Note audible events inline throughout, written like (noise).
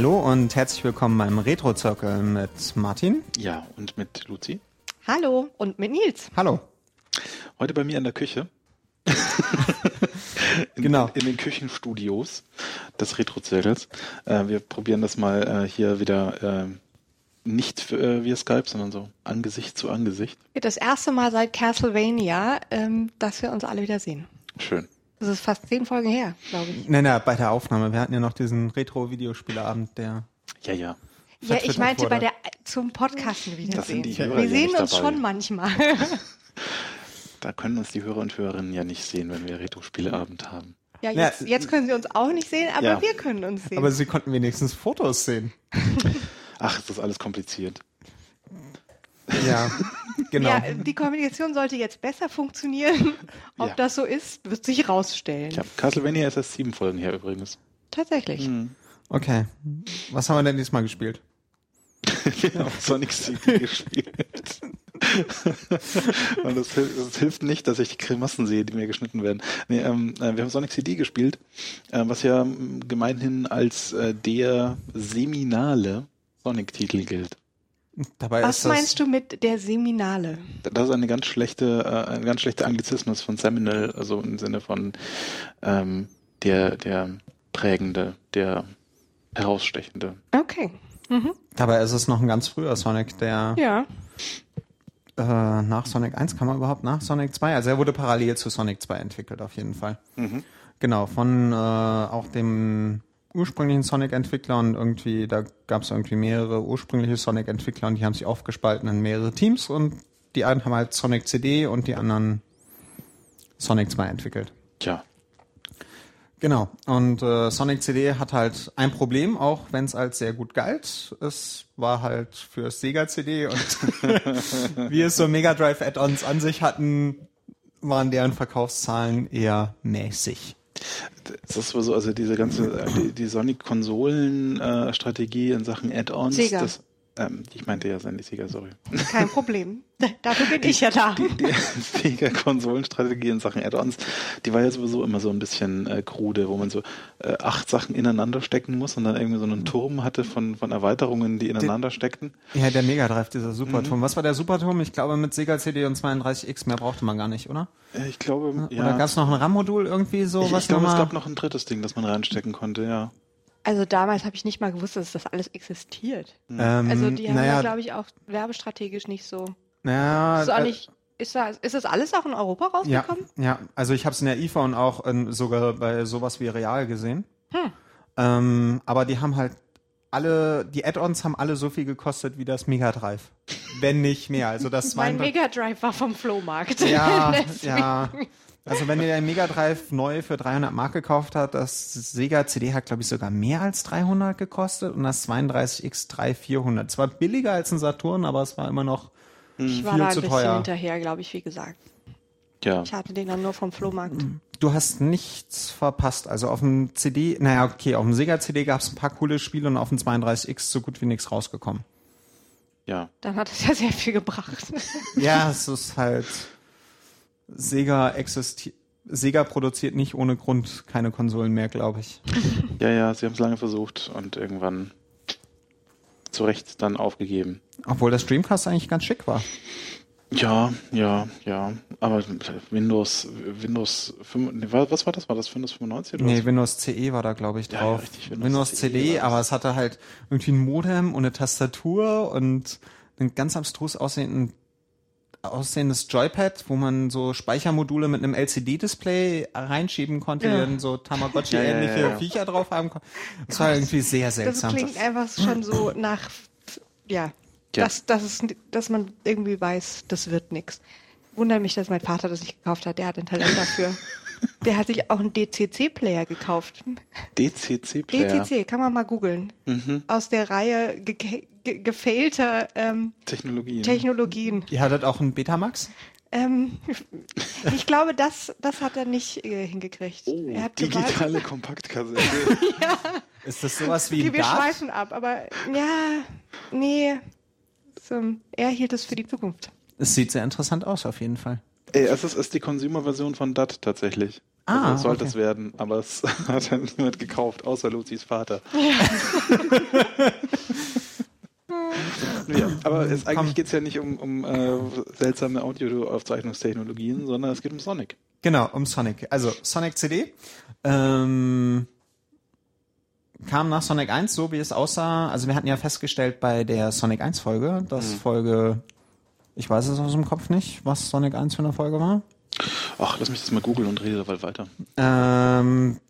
Hallo und herzlich willkommen beim Retro-Zirkel mit Martin. Ja, und mit Luzi. Hallo und mit Nils. Hallo. Heute bei mir in der Küche. (laughs) in, Genau. In den Küchenstudios des Retro-Zirkels. Äh, wir probieren das mal äh, hier wieder äh, nicht äh, via Skype, sondern so Angesicht zu Angesicht. Das erste Mal seit Castlevania, ähm, dass wir uns alle wieder sehen. Schön. Das ist fast zehn Folgen her, glaube ich. Nein, nein, bei der Aufnahme. Wir hatten ja noch diesen Retro-Videospieleabend, der. Ja, ja. Ja, ich meinte bei der zum Podcasten wiedersehen. Wir ja sehen uns dabei. schon manchmal. (laughs) Da können uns die Hörer und Hörerinnen ja nicht sehen, wenn wir Retro-Spieleabend haben. ja, Ja, jetzt, jetzt können sie uns auch nicht sehen, aber Ja. wir können uns sehen. Aber sie konnten wenigstens Fotos sehen. Ach, ist das alles kompliziert. Ja, (laughs) genau. Ja, die Kommunikation sollte jetzt besser funktionieren. Ob Ja. das so ist, wird sich rausstellen. Ja, Castlevania ist erst sieben Folgen her übrigens. Tatsächlich. Hm. Okay. Was haben wir denn diesmal gespielt? (laughs) Wir haben Sonic CD gespielt. Und das hilft nicht, dass ich die Grimassen sehe, die mir geschnitten werden. Nee, ähm, äh, wir haben Sonic CD gespielt, äh, was ja ähm, gemeinhin als äh, der seminale Sonic-Titel gilt. Dabei Was ist das, meinst du mit der Seminale? Das ist eine ganz schlechte, äh, ein ganz schlechter Anglizismus von Seminal, also im Sinne von ähm, der, der prägende, der herausstechende. Okay. Mhm. Dabei ist es noch ein ganz früher Sonic, der Ja. äh, nach Sonic 1 kam er überhaupt nach Sonic 2. Also er wurde parallel zu Sonic 2 entwickelt, auf jeden Fall. Mhm. Genau, von äh, auch dem ursprünglichen Sonic-Entwickler und irgendwie, da gab es irgendwie mehrere ursprüngliche Sonic-Entwickler und die haben sich aufgespalten in mehrere Teams und die einen haben halt Sonic CD und die anderen Sonic 2 entwickelt. Tja, Genau. Und äh, Sonic CD hat halt ein Problem, auch wenn es als sehr gut galt. Es war halt für Sega CD und (laughs) wie es so Mega Drive Add-ons an sich hatten, waren deren Verkaufszahlen eher mäßig. Das ist so, also diese ganze, äh, die, die Sonic-Konsolen-Strategie in Sachen Add-ons. Das, ähm, ich meinte ja Sandy Sega, sorry. Kein Problem. (laughs) Dafür bin ich ja da. Die, die Sega-Konsolenstrategie in Sachen Add-ons, die war ja sowieso immer so ein bisschen äh, krude, wo man so äh, acht Sachen ineinander stecken muss und dann irgendwie so einen Turm hatte von, von Erweiterungen, die ineinander steckten. Ja, der Mega Drive, dieser Superturm. Mhm. Was war der Superturm? Ich glaube mit Sega CD und 32X mehr brauchte man gar nicht, oder? Äh, Ich glaube, ja. Oder gab es noch ein RAM-Modul irgendwie so? ich, was ich glaube, es gab noch ein drittes Ding, das man reinstecken konnte, ja. Also damals habe ich nicht mal gewusst, dass das alles existiert. ähm, Also die haben ja, naja, glaube ich, auch werbestrategisch nicht so. naja, Ist, auch äh, nicht, ist, da, ist das alles auch in Europa Ja, rausgekommen? ja, also ich habe es in der IFA und auch in, sogar bei sowas wie Real gesehen. Hm. Ähm, aber die haben halt alle, die Add-ons haben alle so viel gekostet wie das Mega Drive. Wenn nicht mehr. Also das (laughs) Mein 32 Mega Drive war vom Flohmarkt. Ja, (laughs) Deswegen. ja. Also wenn ihr den Mega Drive neu für 300 Mark gekauft habt, das Sega CD hat glaube ich sogar mehr als 300 gekostet und das 32X 3 400. Zwar billiger als ein Saturn, aber es war immer noch Ich war viel da ein zu bisschen teuer. hinterher, glaube ich, wie gesagt. Ja. Ich hatte den dann nur vom Flohmarkt. Du hast nichts verpasst. Also auf dem CD, naja, okay, auf dem Sega CD gab es ein paar coole Spiele und auf dem 32X so gut wie nichts rausgekommen. Ja. Dann hat es ja sehr viel gebracht. Ja, es ist halt Sega existiert. Sega produziert nicht ohne Grund keine Konsolen mehr, glaube ich. Ja, ja, sie haben es lange versucht und irgendwann zu Recht dann aufgegeben. Obwohl das Dreamcast eigentlich ganz schick war. Ja, ja, ja. Aber Windows, Windows 5, nee, wa- was war das? War das Windows 95 oder Nee, was? Windows CE war da, glaube ich, Ja, drauf. ja, richtig, Windows Windows, CD, das. aber es hatte halt irgendwie ein Modem und eine Tastatur und ein ganz abstrus aussehenden aussehendes Joypad, wo man so Speichermodule mit einem LCD-Display reinschieben konnte, Ja. die dann so Tamagotchi-ähnliche (laughs) Ja, ja. Viecher drauf haben konnten. Das war irgendwie sehr Das seltsam. klingt einfach schon so nach, ja, Ja. Dass, dass, es, dass man irgendwie weiß, das wird nix. Wundert mich, dass mein Vater das nicht gekauft hat. Der hat ein Talent dafür. (laughs) Der hat sich auch einen DCC-Player gekauft. DCC-Player. DCC, kann man mal googeln. Mhm. Aus der Reihe ge ge gefailter ähm, Technologien. Technologien. Ihr hattet auch einen Betamax? Ähm, (laughs) ich glaube, das, das hat er nicht äh, hingekriegt. oh, er hat gewalt- digitale (laughs) Kompaktkassette. Ist das sowas wie Okay, ein wir DAT? schweifen ab, aber ja, nee. So, er hielt es für die Zukunft. Es sieht sehr interessant aus, auf jeden Fall. Ey, es ist, ist die Consumer-Version von DAT tatsächlich. Also Ah, es sollte okay. es werden, aber es (laughs) hat dann niemand gekauft, außer Luzis Vater. ja, aber es, eigentlich geht es ja nicht um, um äh, seltsame Audioaufzeichnungstechnologien, sondern es geht um Sonic. Genau, um Sonic. Also Sonic CD ähm, kam nach Sonic 1 so, wie es aussah. Also wir hatten ja festgestellt bei der Sonic 1 Folge, dass Folge, ich weiß es aus dem Kopf nicht, was Sonic 1 für eine Folge war. Ach, lass mich das mal googeln und rede dabei weiter. Ähm,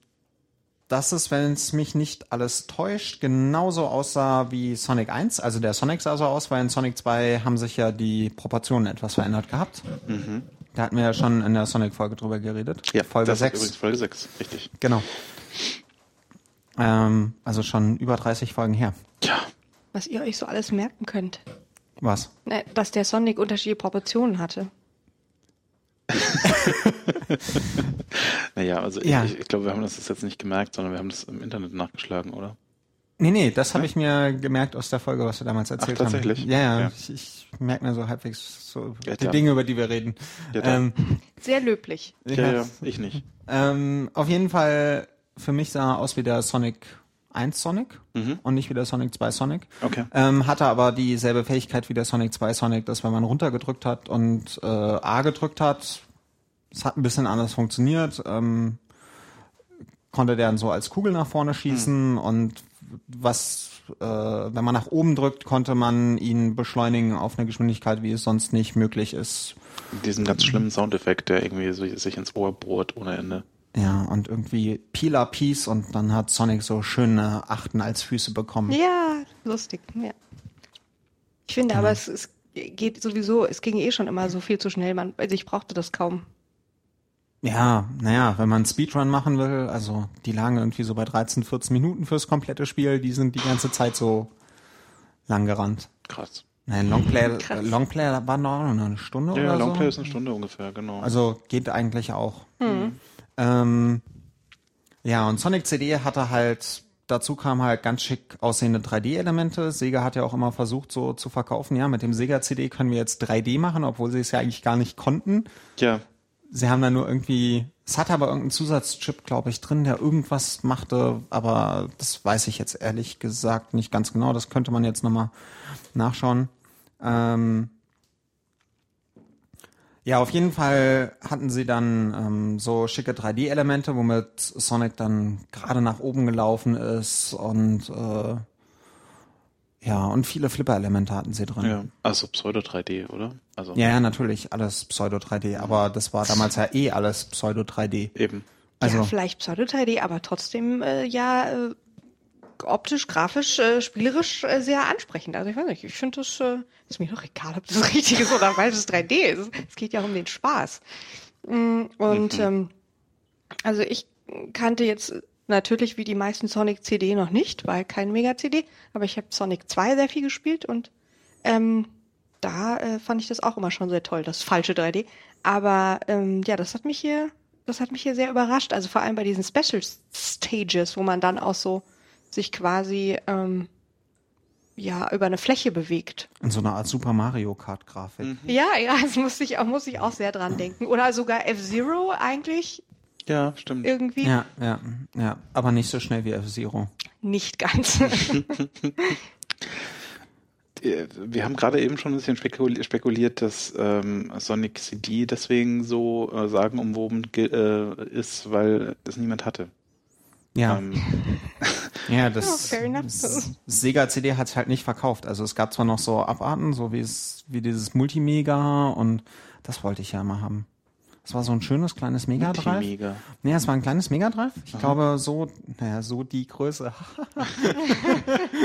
dass es, wenn es mich nicht alles täuscht, genauso aussah wie Sonic 1. Also der Sonic sah so aus, weil in Sonic 2 haben sich ja die Proportionen etwas verändert gehabt. Da hatten wir ja schon in der Sonic-Folge drüber geredet. Ja, Folge das ist 6. übrigens Folge 6, richtig. Genau. Ähm, also schon über 30 Folgen her. Ja, Was ihr euch so alles merken könnt. Was? Ne, Dass der Sonic unterschiedliche Proportionen hatte. (laughs) naja, also Ja. ich, ich glaube, wir haben das jetzt nicht gemerkt, sondern wir haben das im Internet nachgeschlagen, oder? Nee, nee, das habe ich mir gemerkt aus der Folge, was wir damals erzählt tatsächlich? haben. Ja, ja. Ja. Ich, ich merke mir so halbwegs so Ja, die. Dinge, über die wir reden. Ähm, Sehr löblich. Ja, ja, ich nicht. Ähm, auf jeden Fall, für mich sah er aus wie der Sonic 1 Sonic und nicht wie der Sonic 2 Sonic. Okay. Ähm, hatte aber dieselbe Fähigkeit wie der Sonic 2 Sonic, dass wenn man runtergedrückt hat und äh, A gedrückt hat, es hat ein bisschen anders funktioniert, ähm, konnte der dann so als Kugel nach vorne schießen und was, äh, wenn man nach oben drückt, konnte man ihn beschleunigen auf eine Geschwindigkeit, wie es sonst nicht möglich ist. Diesen ganz schlimmen Soundeffekt, der irgendwie so, sich ins Ohr bohrt ohne Ende. Ja, und irgendwie Peeler Piece und dann hat Sonic so schöne Achten als Füße bekommen. Ja, lustig. Ja. Ich finde aber, es, es geht sowieso, es ging eh schon immer so viel zu schnell. Man, also ich brauchte das kaum. Ja, naja, wenn man Speedrun machen will, also die lagen irgendwie so bei 13, 14 Minuten fürs komplette Spiel, die sind die ganze Zeit so lang gerannt. Krass. Nein, Longplay, Krass. äh, Longplay war noch eine Stunde Ja, oder so. Longplay ist eine Stunde ungefähr, genau. Also geht eigentlich auch. Ähm, ja, und Sonic CD hatte halt, dazu kam halt ganz schick aussehende 3D-Elemente. Sega hat ja auch immer versucht, so zu verkaufen, ja, mit dem Sega CD können wir jetzt 3D machen, obwohl sie es ja eigentlich gar nicht konnten. ja, Sie haben da nur irgendwie, es hatte aber irgendeinen Zusatzchip, glaube ich, drin, der irgendwas machte, aber das weiß ich jetzt ehrlich gesagt nicht ganz genau. Das könnte man jetzt nochmal nachschauen. Ähm ja, auf jeden Fall hatten sie dann ähm, so schicke 3D-Elemente, womit Sonic dann gerade nach oben gelaufen ist und äh, ja, und viele Flipper-Elemente hatten sie drin. ja. Also Pseudo 3D, oder? Also Ja, ja, natürlich, alles Pseudo 3D, aber das war damals ja eh alles Pseudo 3D. eben. Also, ja, vielleicht Pseudo-3D, aber trotzdem äh, ja äh, optisch, grafisch, äh, spielerisch äh, sehr ansprechend. Also ich weiß nicht, ich finde das, äh, ist mir doch egal, ob das (laughs) richtiges oder falsches 3D ist. Es geht ja um den Spaß. Mm, Und ähm, also ich kannte jetzt natürlich wie die meisten Sonic CD noch nicht, weil kein Mega CD, aber ich habe Sonic 2 sehr viel gespielt und ähm, da äh, fand ich das auch immer schon sehr toll, das falsche 3D. Aber ähm, ja, das hat mich hier, das hat mich hier sehr überrascht. Also vor allem bei diesen Special Stages, wo man dann auch so sich quasi ähm, ja über eine Fläche bewegt. in so einer Art Super Mario Kart Grafik. Mhm. Ja, ja, das muss ich auch, muss ich auch sehr dran denken. Oder sogar F-Zero eigentlich Ja, stimmt. irgendwie Ja, ja, ja, aber nicht so schnell wie F-Zero. nicht ganz. (laughs) Äh, Wir haben gerade eben schon ein bisschen spekul- spekuliert, dass ähm, Sonic CD deswegen so äh, sagenumwoben ge- äh, ist, weil das niemand hatte. Ja, Ähm, (laughs) ja, (laughs) das Ja, fair enough. S- Sega CD hat es halt nicht verkauft. Also es gab zwar noch so Abarten, so wie es wie dieses Multimega und das wollte ich ja immer haben. Das war so ein schönes kleines Mega Drive. Multimega. Nee, es war ein kleines Mega Drive. Ich glaube so, naja, so die Größe. (laughs)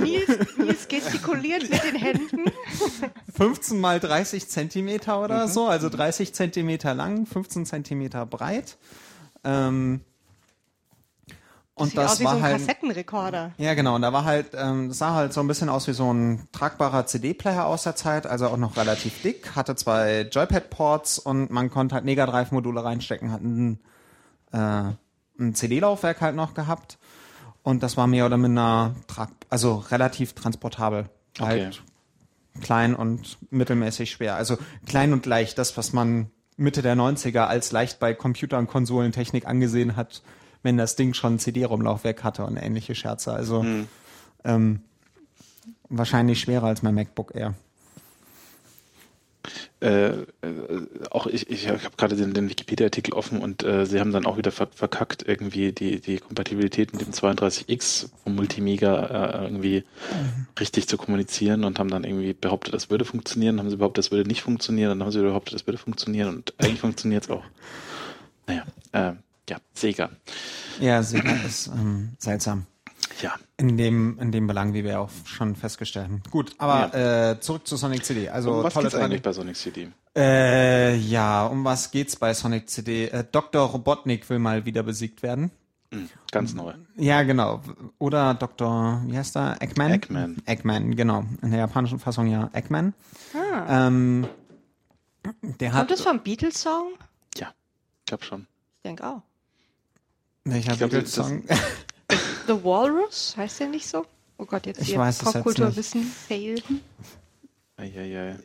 Nils, Nils gestikuliert mit den Händen. (laughs) 15 mal 30 Zentimeter Mhm. oder so, also 30 Zentimeter lang, 15 Zentimeter breit. Ähm, und Sieht das aus wie war so ein halt. Kassettenrekorder. Ja, genau. Und da war halt, ähm, das sah halt so ein bisschen aus wie so ein tragbarer CD-Player aus der Zeit, also auch noch relativ dick, hatte zwei Joypad-Ports und man konnte halt Mega Drive-Module reinstecken, hat ein, äh, ein CD-Laufwerk halt noch gehabt. Und das war mehr oder minder trag also relativ transportabel. Halt klein und mittelmäßig schwer. Also klein und leicht, das, was man Mitte der 90er als leicht bei Computer- und Konsolentechnik angesehen hat, wenn das Ding schon CD-ROM-Laufwerk hatte und ähnliche Scherze. Also ähm, wahrscheinlich schwerer als mein MacBook Air. Äh, äh, auch ich, ich habe gerade den, den Wikipedia-Artikel offen und äh, sie haben dann auch wieder ver verkackt, irgendwie die, die Kompatibilität mit dem 32X vom Multimedia äh, irgendwie richtig zu kommunizieren und haben dann irgendwie behauptet, das würde funktionieren, haben sie behauptet, das würde nicht funktionieren, dann haben sie behauptet, das würde funktionieren und eigentlich funktioniert es auch. Naja, äh, ja, Sega. Ja, Sega ist ähm, seltsam. Ja. In dem, in dem Belang, wie wir auch schon festgestellt haben. Gut, aber äh, zurück zu Sonic CD. Also Um was tolle geht's eigentlich Tradi- bei Sonic CD? Äh, ja, um was geht's bei Sonic CD? Äh, Dr. Robotnik will mal wieder besiegt werden. Hm, ganz neu. Ja, genau. Oder Dr. wie heißt er? Eggman? Eggman. Eggman, genau. In der japanischen Fassung ja Eggman. Ah. Ähm, der hat. Kommt das vom Beatles-Song? Ja, ich glaube schon. Ich denke auch. Welcher Beatles-Song? (laughs) The Walrus, heißt der nicht so? Oh Gott, jetzt Ich weiß Popkulturwissen fail. Eieiei.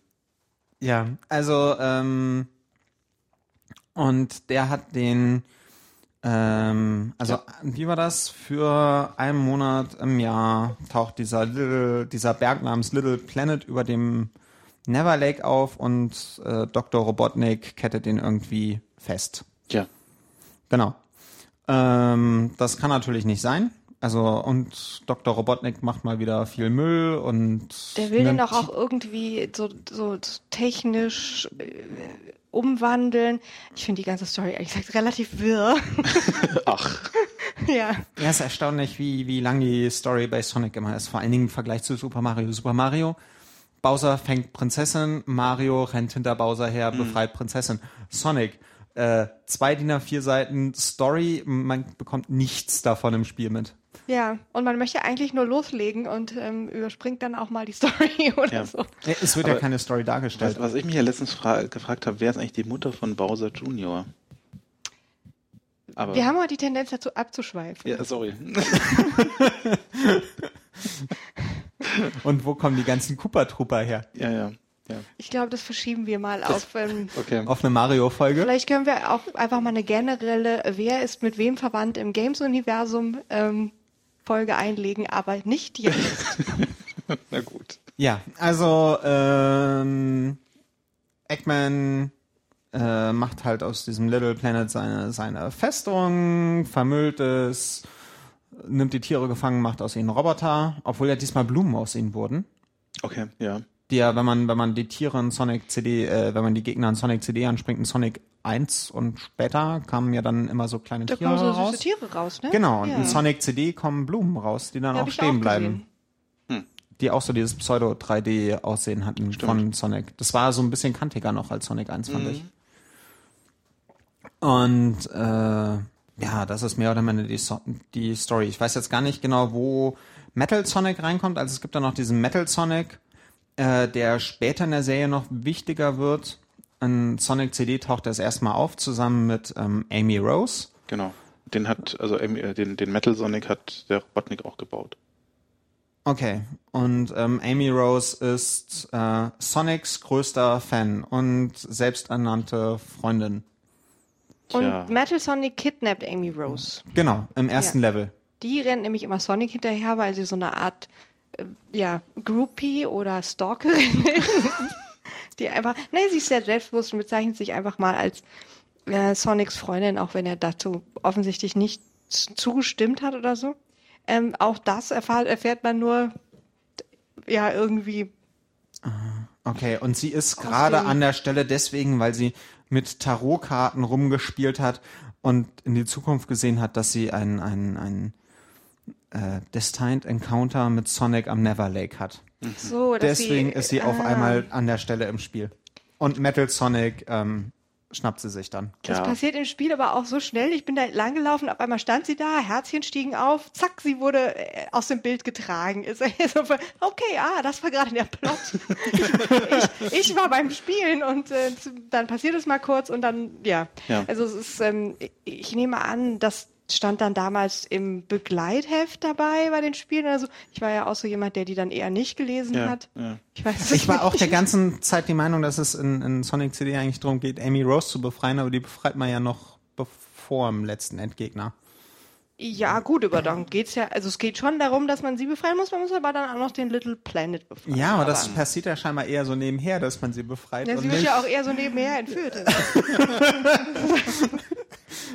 Ja, also ähm, und der hat den ähm, also wie war das? Für einen Monat im Jahr taucht dieser Little, dieser Berg namens Little Planet über dem Never Lake auf und äh, Dr. Robotnik kettet den irgendwie fest. Ja, Genau. Ähm, das kann natürlich nicht sein. Also und Dr. Robotnik macht mal wieder viel Müll und Der will den doch auch irgendwie so, so technisch äh, umwandeln. Ich finde die ganze Story ehrlich gesagt relativ wirr. (laughs) ach, (laughs) ja. Ja, ist erstaunlich, wie, wie lang die Story bei Sonic immer ist. Vor allen Dingen im Vergleich zu Super Mario. Super Mario, Bowser fängt Prinzessin, Mario rennt hinter Bowser her, befreit Prinzessin. Sonic, äh, zwei DIN A4 Seiten Story, man bekommt nichts davon im Spiel mit. Ja, und man möchte eigentlich nur loslegen und ähm, überspringt dann auch mal die (laughs) Story oder Ja. so. Äh, Es wird ja Aber- keine Story dargestellt. was, was ich mich ja letztens fra gefragt habe, wer ist eigentlich die Mutter von Bowser Jr.? Aber, Wir haben aber die Tendenz dazu abzuschweifen. ja, sorry. (laughs) Und wo kommen die ganzen Koopa-Trooper her? ja, ja, ja. Ich glaube, das verschieben wir mal auf. Ähm, Okay. Auf eine Mario-Folge? vielleicht können wir auch einfach mal eine generelle Wer ist mit wem verwandt im Games-Universum ähm, Folge einlegen, aber nicht jetzt. (laughs) Na gut. Ja, also ähm, Eggman äh, macht halt aus diesem Little Planet seine, seine Festung, vermüllt es, nimmt die Tiere gefangen, macht aus ihnen Roboter, obwohl ja diesmal Blumen aus ihnen wurden. Okay, ja. Die ja, wenn man, wenn man die Tiere in Sonic CD, äh, wenn man die Gegner in Sonic CD anspringt, in Sonic 1 und später kamen ja dann immer so kleine Da Tiere kommen so raus. süße Tiere raus, ne? Genau, und ja. in Sonic CD kommen Blumen raus, die dann Ja, auch stehen auch bleiben. gesehen. Die auch so dieses Pseudo-3D-Aussehen hatten von Sonic. Das war so ein bisschen kantiger noch als Sonic 1, fand ich. Und äh, ja, das ist mehr oder minder die, so die Story. Ich weiß jetzt gar nicht genau, wo Metal Sonic reinkommt. Also es gibt da noch diesen Metal Sonic, äh, der später in der Serie noch wichtiger wird. In Sonic CD taucht er das erstmal auf, zusammen mit ähm, Amy Rose. Genau. Den hat, also äh, den, den Metal Sonic hat der Robotnik auch gebaut. Okay, und ähm, Amy Rose ist äh, Sonics größter Fan und selbsternannte Freundin. Tja. Und Metal Sonic kidnappt Amy Rose. Genau, im ersten Ja. Level. Die rennt nämlich immer Sonic hinterher, weil sie so eine Art ja, Groupie oder Stalkerin (laughs) die einfach, ne, sie ist sehr selbstbewusst und bezeichnet sich einfach mal als äh, Sonics Freundin, auch wenn er dazu offensichtlich nicht zugestimmt hat oder so. Ähm, auch das erfahrt, erfährt man nur ja irgendwie Okay, und sie ist gerade an der Stelle deswegen, weil sie mit Tarotkarten rumgespielt hat und in die Zukunft gesehen hat, dass sie ein, ein, ein äh, Destined Encounter mit Sonic am Never Lake hat. so. Deswegen sie, ist sie auf ah, einmal an der Stelle im Spiel. Und Metal Sonic ähm, schnappt sie sich dann. Das Ja. passiert im Spiel aber auch so schnell. Ich bin da lang gelaufen, auf einmal stand sie da, Herzchen stiegen auf, zack, sie wurde äh, aus dem Bild getragen. (laughs) Okay, ah, das war gerade der Plot. ich, ich war beim Spielen und äh, dann passiert es mal kurz und dann, ja. Ja. Also es ist, ähm, ich nehme an, dass stand dann damals im Begleitheft dabei bei den Spielen oder so. Ich war ja auch so jemand, der die dann eher nicht gelesen Ja, hat. ja. Ich weiß Ich war auch der ganzen Zeit die Meinung, dass es in, in Sonic CD eigentlich darum geht, Amy Rose zu befreien, aber die befreit man ja noch bevor dem letzten Endgegner. Ja, gut, aber dann geht's ja, also es geht schon darum, dass man sie befreien muss, man muss aber dann auch noch den Little Planet befreien. Ja, aber das passiert ja scheinbar eher so nebenher, dass man sie befreit. ja, und sie wird nicht, ja auch eher so nebenher entführt. (laughs) (laughs)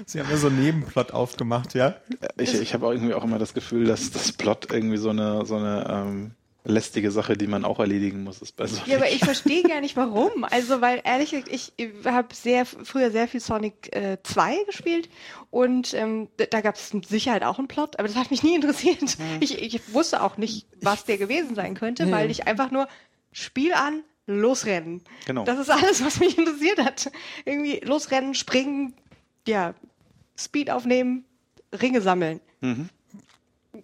sie haben ja so einen Nebenplot aufgemacht, ja? Ich, ich habe auch irgendwie auch immer das Gefühl, dass das Plot irgendwie so eine, so eine ähm, lästige Sache, die man auch erledigen muss, ist bei Sonic. Ja, aber ich verstehe gar nicht warum. Also, weil ehrlich gesagt, ich habe sehr früher sehr viel Sonic äh, 2 gespielt und ähm, da gab es mit Sicherheit auch einen Plot, aber das hat mich nie interessiert. Ich, ich wusste auch nicht, was der gewesen sein könnte, weil ich einfach nur Spiel an, losrennen. Genau. Das ist alles, was mich interessiert hat. Irgendwie losrennen, springen, ja, Speed aufnehmen, Ringe sammeln.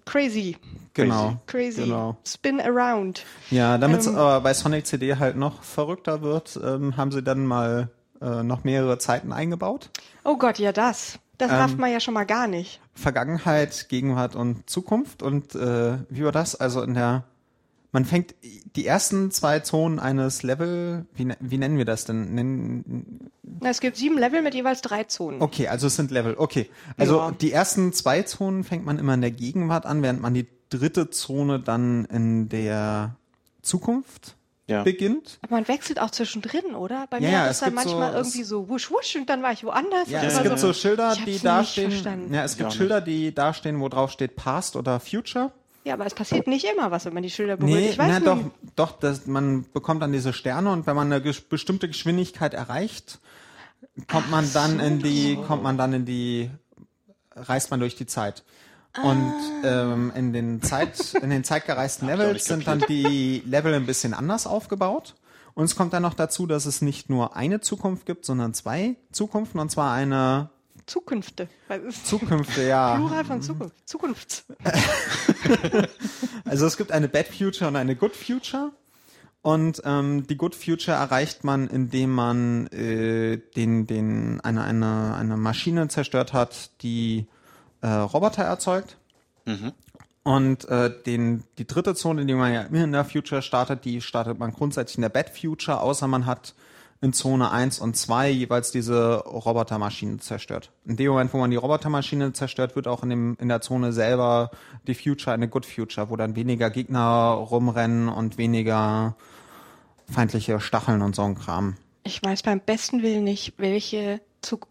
Crazy. Genau. Crazy. Genau. Spin around. Ja, damit es Ähm. aber bei Sonic CD halt noch verrückter wird, ähm, haben sie dann mal äh, noch mehrere Zeiten eingebaut. Oh Gott, ja das. Das rafft man ja schon mal gar nicht. Vergangenheit, Gegenwart und Zukunft. Und äh, wie war das? Also in der man fängt die ersten zwei Zonen eines Level, wie, ne- wie nennen wir das denn? Nennen, es gibt sieben Level mit jeweils drei Zonen. okay, also es sind Level. Okay. Also Ja. die ersten zwei Zonen fängt man immer in der Gegenwart an, während man die dritte Zone dann in der Zukunft Ja. beginnt. Aber man wechselt auch zwischendrin, oder? Bei Ja, mir ja, es dann manchmal so- irgendwie so wusch wusch und dann war ich woanders. Ja, es gibt so Schilder, die dastehen. Ja, es gibt Schilder, die dastehen, wo drauf steht Past oder Future. Ja, aber es passiert nicht immer was, wenn man die Schilder berührt. Nee, ich weiß na, nicht. doch, doch, das, man bekommt dann diese Sterne und wenn man eine ges- bestimmte Geschwindigkeit erreicht, kommt man dann in die, kommt man dann in die, reist man durch die Zeit. Und ähm, in den Zeit, in den zeitgereisten (laughs) Levels sind dann die Level ein bisschen anders aufgebaut. Und es kommt dann noch dazu, dass es nicht nur eine Zukunft gibt, sondern zwei Zukunften und zwar eine Zukünfte. Was ist Zukünfte, (laughs) ja. Plural von Zukunft. (laughs) Zukunfts. Also es gibt eine Bad Future und eine Good Future. Und ähm, die Good Future erreicht man, indem man äh, den, den, eine, eine, eine Maschine zerstört hat, die äh, Roboter erzeugt. Und äh, den, die dritte Zone, die man ja immer in der Future startet, die startet man grundsätzlich in der Bad Future, außer man hat in Zone 1 und 2 jeweils diese Robotermaschine zerstört. In dem Moment, wo man die Robotermaschine zerstört, wird auch in, dem, in der Zone selber die Future eine Good Future, wo dann weniger Gegner rumrennen und weniger feindliche Stacheln und so ein Kram. Ich weiß beim besten Willen nicht, welche Zuk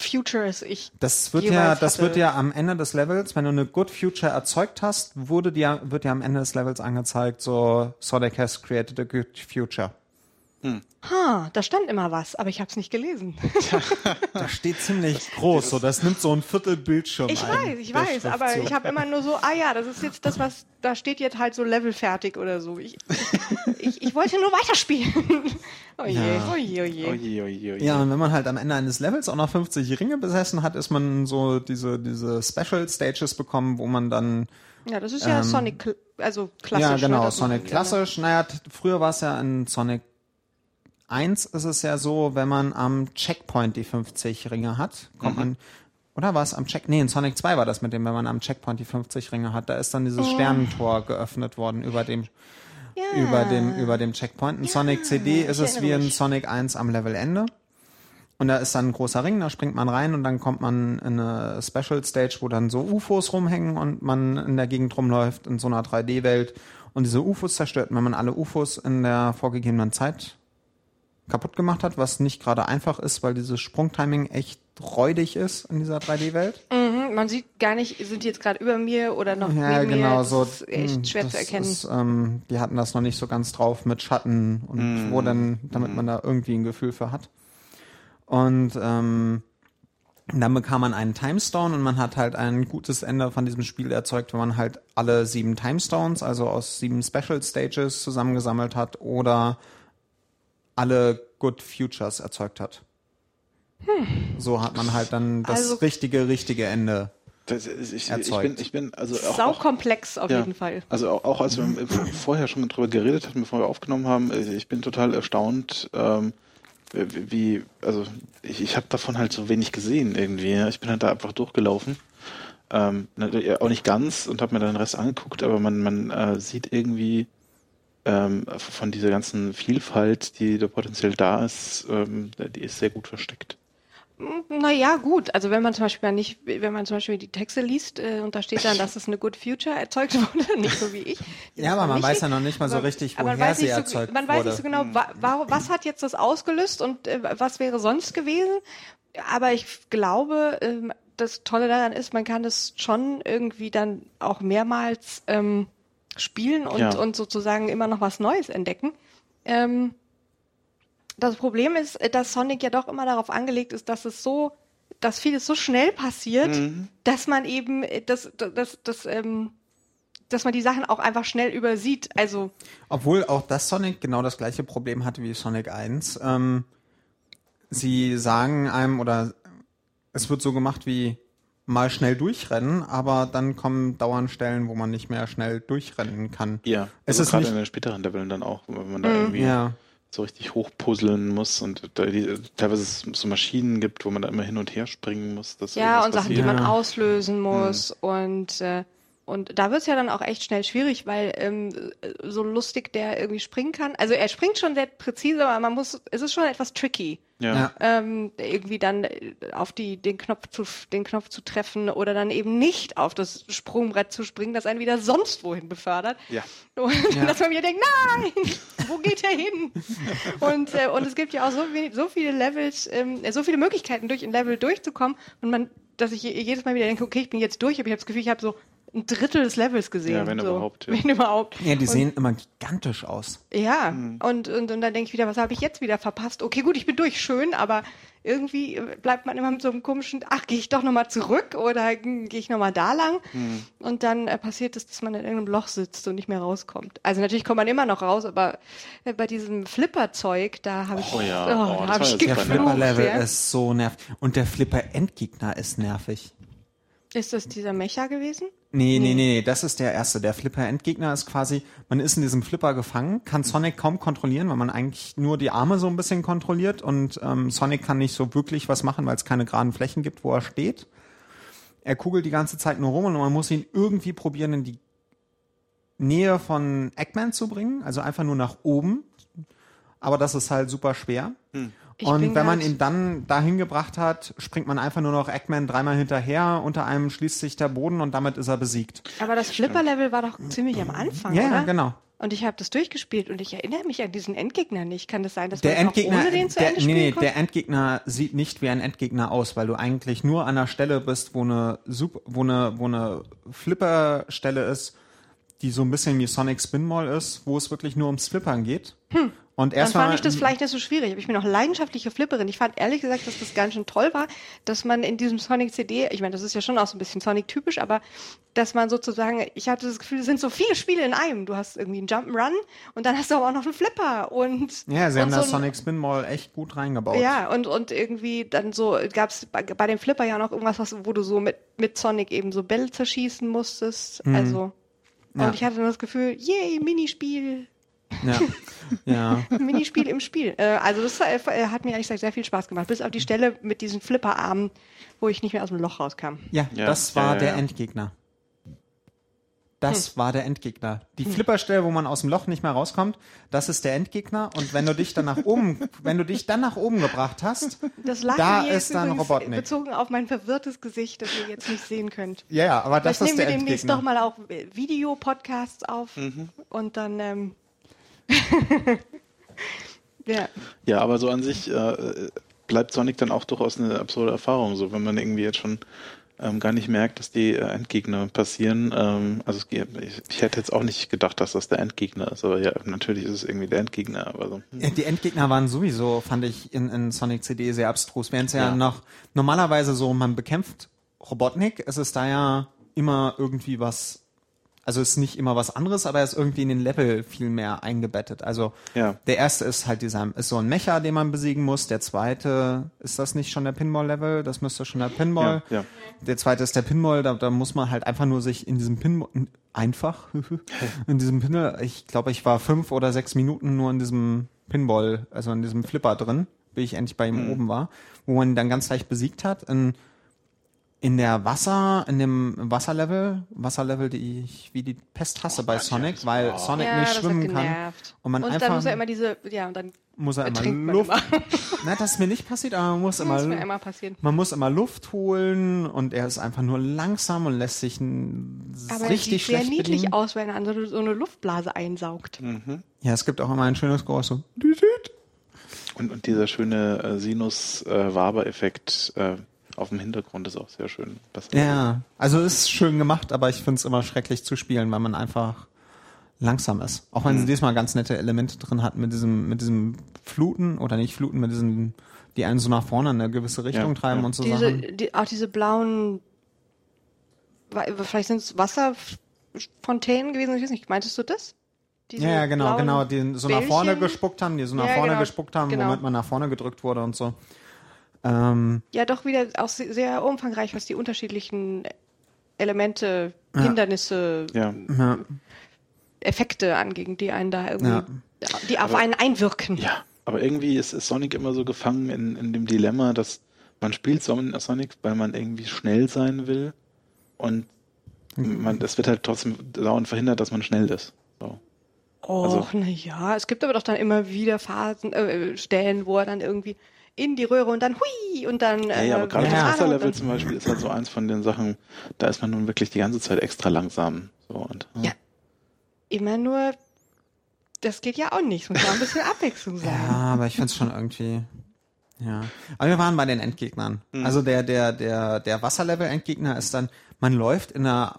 Futures ich. Das wird ja, das hatte. wird ja am Ende des Levels, wenn du eine Good Future erzeugt hast, wurde dir, wird dir am Ende des Levels angezeigt, so Sonic has created a good future. Ha, da stand immer was, aber ich habe es nicht gelesen. (laughs) Das steht ziemlich groß, so das nimmt so ein Viertel Bildschirm Ich ein. weiß, ich weiß, aber ich habe immer nur so, ah ja, das ist jetzt das, was, da steht jetzt halt so Level fertig oder so. Ich, ich, ich wollte nur weiterspielen. (laughs) Oh je, Ja. oh je, oh je. Oje, oje, oje. Ja, und wenn man halt am Ende eines Levels auch noch 50 Ringe besessen hat, ist man so diese, diese Special Stages bekommen, wo man dann Ja, das ist ja Ähm, Sonic, also klassisch. ja, genau, ne, dass man- Sonic klassisch. Naja, früher war es ja in Sonic 1 ist es ja so, wenn man am Checkpoint die 50 Ringe hat, kommt Mhm. man, oder war es am Check, nee, in Sonic 2 war das mit dem, wenn man am Checkpoint die 50 Ringe hat, da ist dann dieses Oh. Sternentor geöffnet worden über dem, Ja. über dem, über dem Checkpoint. In Sonic CD ist es wie in. Sonic 1 am Levelende. Und da ist dann ein großer Ring, da springt man rein und dann kommt man in eine Special Stage, wo dann so UFOs rumhängen und man in der Gegend rumläuft in so einer 3D-Welt und diese UFOs zerstört. Wenn man alle UFOs in der vorgegebenen Zeit kaputt gemacht hat, was nicht gerade einfach ist, weil dieses Sprungtiming echt räudig ist in dieser 3D-Welt. Mhm, man sieht gar nicht, sind die jetzt gerade über mir oder noch Ja, neben genau, mir. Das so. ist echt mh, schwer das zu erkennen. Ist, ähm, die hatten das noch nicht so ganz drauf mit Schatten und wo dann, damit man da irgendwie ein Gefühl für hat. Und ähm, dann bekam man einen Timestone und man hat halt ein gutes Ende von diesem Spiel erzeugt, wenn man halt alle sieben Timestones, also aus sieben Special Stages zusammengesammelt hat oder alle Good Futures erzeugt hat. So hat man halt dann das Also- richtige, richtige Ende. Das ist, ich, ich Erzeugt. bin, ich bin, also auch, auch Saukomplex auf Ja. jeden Fall. Also auch, auch als wir vorher schon drüber geredet hatten, bevor wir aufgenommen haben, äh, ich bin total erstaunt, ähm, wie, wie- also ich, ich habe davon halt so wenig gesehen irgendwie. ja. Ich bin halt da einfach durchgelaufen ähm, auch nicht ganz und habe mir dann den Rest angeguckt, aber man, man äh, sieht irgendwie ähm, von dieser ganzen Vielfalt, die da potenziell da ist, ähm, die ist sehr gut versteckt. Naja, gut. Also wenn man zum Beispiel nicht, wenn man zum Beispiel die Texte liest äh, und da steht dann, dass es eine Good Future erzeugt wurde, (laughs) nicht so wie ich. Ja, aber man weiß ja noch nicht mal so richtig, woher sie so, erzeugt man wurde. Man weiß nicht so genau, wa, wa, was hat jetzt das ausgelöst und äh, was wäre sonst gewesen. Aber ich glaube, ähm, das Tolle daran ist, man kann das schon irgendwie dann auch mehrmals ähm, spielen und, ja. und sozusagen immer noch was Neues entdecken. Ähm, das Problem ist, dass Sonic ja doch immer darauf angelegt ist, dass es so, dass vieles so schnell passiert, mhm. dass man eben, äh, dass, dass, dass, ähm, dass man die Sachen auch einfach schnell übersieht. Also obwohl auch das Sonic genau das gleiche Problem hatte wie Sonic 1. Ähm, sie sagen einem oder es wird so gemacht wie mal schnell durchrennen, aber dann kommen dauernd Stellen, wo man nicht mehr schnell durchrennen kann. Ja, es also ist gerade nicht, in den späteren Leveln dann auch, wenn man da mhm. irgendwie ja so richtig hochpuzzeln muss und da die, teilweise es so Maschinen gibt, wo man da immer hin und her springen muss. Dass ja, und Sachen, passiert. die man auslösen muss hm. und äh, und da wird es ja dann auch echt schnell schwierig, weil ähm, so lustig der irgendwie springen kann. Also er springt schon sehr präzise, aber man muss, es ist schon etwas tricky. Ja. Ähm, irgendwie dann äh, auf die, den Knopf zu, den Knopf zu treffen oder dann eben nicht auf das Sprungbrett zu springen, das einen wieder sonst wohin befördert. Ja. Und ja. (laughs) dass man wieder denkt, nein, wo geht er hin? und, äh, und es gibt ja auch so, wenig, so viele Levels, ähm, so viele Möglichkeiten, durch ein Level durchzukommen und man, dass ich jedes Mal wieder denke, okay, ich bin jetzt durch, aber ich habe das Gefühl, ich habe so ein Drittel des Levels gesehen. Ja, wenn so. überhaupt. Ja. Wenn überhaupt. Ja, die und, sehen immer gigantisch aus. Ja, mhm. und, und, und dann denke ich wieder, was habe ich jetzt wieder verpasst? Okay, gut, ich bin durch, schön, aber irgendwie bleibt man immer mit so einem komischen, ach, gehe ich doch nochmal zurück oder gehe ich nochmal da lang? Mhm. Und dann äh, passiert es, dass man in irgendeinem Loch sitzt und nicht mehr rauskommt. Also natürlich kommt man immer noch raus, aber äh, bei diesem Flipper-Zeug, da habe ich, oh, ja. oh, oh, da hab ich Der Flipper-Level ist so nervig. Und der Flipper-Endgegner ist nervig. Ist das dieser Mecha gewesen? Nee, nee, nee, nee, das ist der erste. Der Flipper-Endgegner ist quasi, man ist in diesem Flipper gefangen, kann Sonic kaum kontrollieren, weil man eigentlich nur die Arme so ein bisschen kontrolliert und ähm, Sonic kann nicht so wirklich was machen, weil es keine geraden Flächen gibt, wo er steht. Er kugelt die ganze Zeit nur rum und man muss ihn irgendwie probieren, in die Nähe von Eggman zu bringen, also einfach nur nach oben. Aber das ist halt super schwer. Hm. Ich und wenn man ihn dann dahin gebracht hat, springt man einfach nur noch Eggman dreimal hinterher, unter einem schließt sich der Boden und damit ist er besiegt. Aber das Flipper-Level war doch ziemlich am Anfang, ja, oder? Ja, genau. Und ich habe das durchgespielt und ich erinnere mich an diesen Endgegner nicht. Kann das sein, dass der man Endgegner, auch ohne den zu der, Ende nee, nee, konnte? der Endgegner sieht nicht wie ein Endgegner aus, weil du eigentlich nur an der Stelle bist, wo eine wo eine, wo eine Flipper-Stelle ist, die so ein bisschen wie Sonic Spinball ist, wo es wirklich nur ums Flippern geht. Hm. Und erst Dann fand ich das vielleicht nicht so schwierig. Aber ich bin auch leidenschaftliche Flipperin. Ich fand ehrlich gesagt, dass das ganz schön toll war, dass man in diesem Sonic CD, ich meine, das ist ja schon auch so ein bisschen Sonic-typisch, aber dass man sozusagen, ich hatte das Gefühl, es sind so viele Spiele in einem. Du hast irgendwie einen Jump'n'Run und dann hast du aber auch noch einen Flipper und ja, sie und haben so das Sonic Spinball echt gut reingebaut. Ja, und und irgendwie dann so gab es bei, bei dem Flipper ja noch irgendwas, was, wo du so mit mit Sonic eben so Bälle zerschießen musstest. Mhm. Also und ja. ich hatte das Gefühl, yay, Minispiel. Ja. ja. (laughs) Minispiel im Spiel. Äh, also das äh, hat mir ehrlich gesagt sehr viel Spaß gemacht. Bis auf die Stelle mit diesen Flipperarmen, wo ich nicht mehr aus dem Loch rauskam. Ja, ja. das war ja, der Endgegner. Das hm. war der Endgegner. Die hm. Flipperstelle, wo man aus dem Loch nicht mehr rauskommt, das ist der Endgegner. Und wenn du dich dann nach oben, (laughs) wenn du dich dann nach oben gebracht hast, da ist dann Robotnik. Bezogen auf mein verwirrtes Gesicht, das ihr jetzt nicht sehen könnt. Ja, ja, aber das Vielleicht ist der nehmen wir Endgegner. demnächst doch mal auch Videopodcasts auf mhm. und dann ähm, (laughs) ja. ja, aber so an sich äh, bleibt Sonic dann auch durchaus eine absurde Erfahrung, so wenn man irgendwie jetzt schon ähm, gar nicht merkt, dass die äh, Endgegner passieren. Ähm, also ich, ich, hätte jetzt auch nicht gedacht, dass das der Endgegner ist, aber ja, natürlich ist es irgendwie der Endgegner. Aber so. Hm. Die Endgegner waren sowieso, fand ich, in, in Sonic CD sehr abstrus. Während es ja, ja noch normalerweise so, man bekämpft Robotnik, es ist da ja immer irgendwie was also ist nicht immer was anderes, aber er ist irgendwie in den Level viel mehr eingebettet. Also ja. der erste ist halt dieser, ist so ein Mecha, den man besiegen muss. Der zweite, ist das nicht schon der Pinball-Level? Das müsste schon der Pinball. Ja, ja. Der zweite ist der Pinball, da, da muss man halt einfach nur sich in diesem Pinball, einfach, (laughs) in diesem Pinball, ich glaube, ich war fünf oder sechs Minuten nur in diesem Pinball, also in diesem Flipper drin, bis ich endlich bei ihm mhm. oben war, wo man ihn dann ganz leicht besiegt hat. In, in der Wasser, in dem Wasserlevel, Wasserlevel, die ich wie die Pest hasse bei Sonic, weil Sonic Ja, nicht schwimmen kann und man und einfach dann muss er immer diese, ja, und dann muss er immer Luft. immer. (laughs) Na, das ist mir nicht passiert, aber man muss Das ist mir immer einmal passiert. man muss immer Luft holen und er ist einfach nur langsam und lässt sich Aber er richtig sieht sehr schlecht niedlich bedienen. aus, wenn er so, so eine Luftblase einsaugt. Ja, es gibt auch immer ein schönes Geräusch so. Und, und dieser schöne äh, Sinus-Waber-Effekt äh, auf dem Hintergrund ist auch sehr schön. Ja, also ist schön gemacht, aber ich finde es immer schrecklich zu spielen, weil man einfach langsam ist. Auch wenn sie diesmal ganz nette Elemente drin hat mit diesem, mit diesem Fluten oder nicht Fluten, mit diesem, die einen so nach vorne in eine gewisse Richtung Ja, treiben ja. und so Diese, Sachen. die, auch diese blauen, vielleicht sind es Wasserfontänen gewesen, ich weiß nicht, meintest du das? Diese Ja, ja, genau, genau, die so nach vorne Bällchen? gespuckt haben, die so nach Ja, vorne genau, gespuckt haben, genau. womit man nach vorne gedrückt wurde und so. Ähm, Ja, doch wieder auch se- sehr umfangreich, was die unterschiedlichen Elemente, Ja. Hindernisse, Ja. ja, Effekte anging, die einen da irgendwie, Ja. die auf Aber- einen einwirken. Ja, aber irgendwie ist, ist Sonic immer so gefangen in, in dem Dilemma, dass man spielt Son- Sonic, weil man irgendwie schnell sein will und man, es wird halt trotzdem dauernd verhindert, dass man schnell ist. So. Och, Also- na ja, es gibt aber doch dann immer wieder Phasen, äh, Stellen, wo er dann irgendwie in die Röhre und dann hui und dann Ja, äh, ja, aber gerade das gerade und Wasserlevel zum Beispiel ist halt so eins von den Sachen, da ist man nun wirklich die ganze Zeit extra langsam. So, und, Ja. immer nur, das geht ja auch nicht. Es muss ja ein bisschen (laughs) Abwechslung sein. Ja, aber ich find's schon irgendwie. Ja. Aber wir waren bei den Endgegnern. Also der, der, der, der Wasserlevel-Endgegner ist dann, man läuft in einer